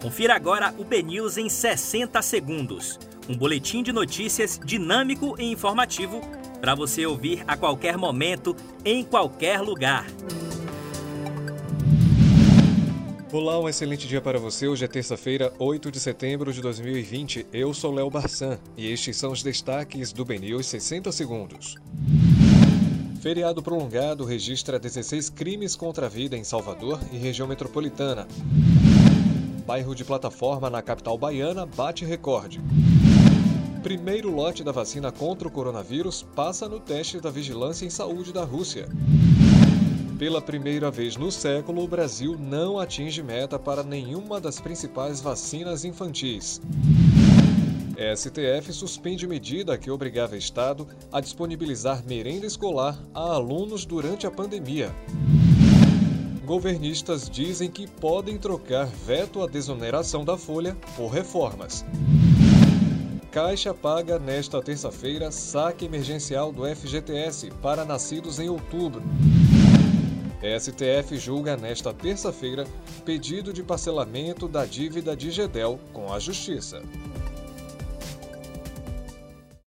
Confira agora o BNews em 60 segundos. Um boletim de notícias dinâmico e informativo para você ouvir a qualquer momento, em qualquer lugar. Olá, um excelente dia para você. Hoje é terça-feira, 8 de setembro de 2020. Eu sou Léo Barçan e estes são os destaques do BNews 60 segundos. Feriado prolongado registra 16 crimes contra a vida em Salvador e região metropolitana bairro de plataforma na capital baiana bate recorde. Primeiro lote da vacina contra o coronavírus passa no teste da Vigilância em Saúde da Rússia. Pela primeira vez no século, o Brasil não atinge meta para nenhuma das principais vacinas infantis. STF suspende medida que obrigava Estado a disponibilizar merenda escolar a alunos durante a pandemia. Governistas dizem que podem trocar veto à desoneração da folha por reformas. Caixa paga nesta terça-feira saque emergencial do FGTS para nascidos em outubro. STF julga nesta terça-feira pedido de parcelamento da dívida de Gedel com a Justiça.